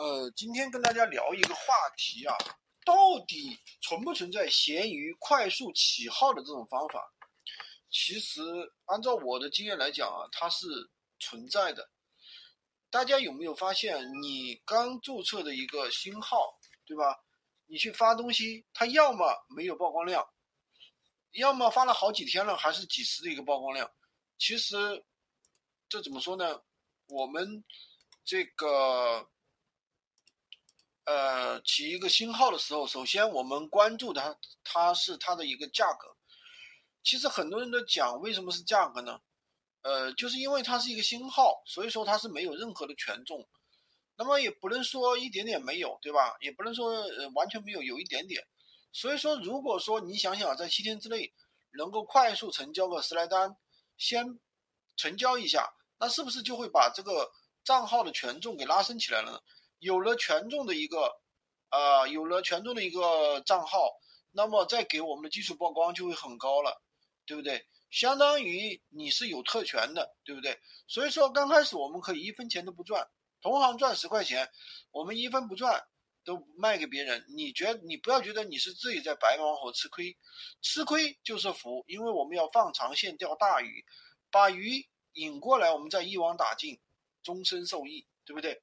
呃，今天跟大家聊一个话题啊，到底存不存在闲鱼快速起号的这种方法？其实按照我的经验来讲啊，它是存在的。大家有没有发现，你刚注册的一个新号，对吧？你去发东西，它要么没有曝光量，要么发了好几天了还是几十的一个曝光量。其实这怎么说呢？我们这个。起一个新号的时候，首先我们关注它，它是它的一个价格。其实很多人都讲，为什么是价格呢？呃，就是因为它是一个新号，所以说它是没有任何的权重。那么也不能说一点点没有，对吧？也不能说呃完全没有，有一点点。所以说，如果说你想想在七天之内能够快速成交个十来单，先成交一下，那是不是就会把这个账号的权重给拉升起来了呢？有了权重的一个，呃，有了权重的一个账号，那么再给我们的基础曝光就会很高了，对不对？相当于你是有特权的，对不对？所以说刚开始我们可以一分钱都不赚，同行赚十块钱，我们一分不赚都卖给别人。你觉得你不要觉得你是自己在白忙活吃亏，吃亏就是福，因为我们要放长线钓大鱼，把鱼引过来，我们再一网打尽，终身受益，对不对？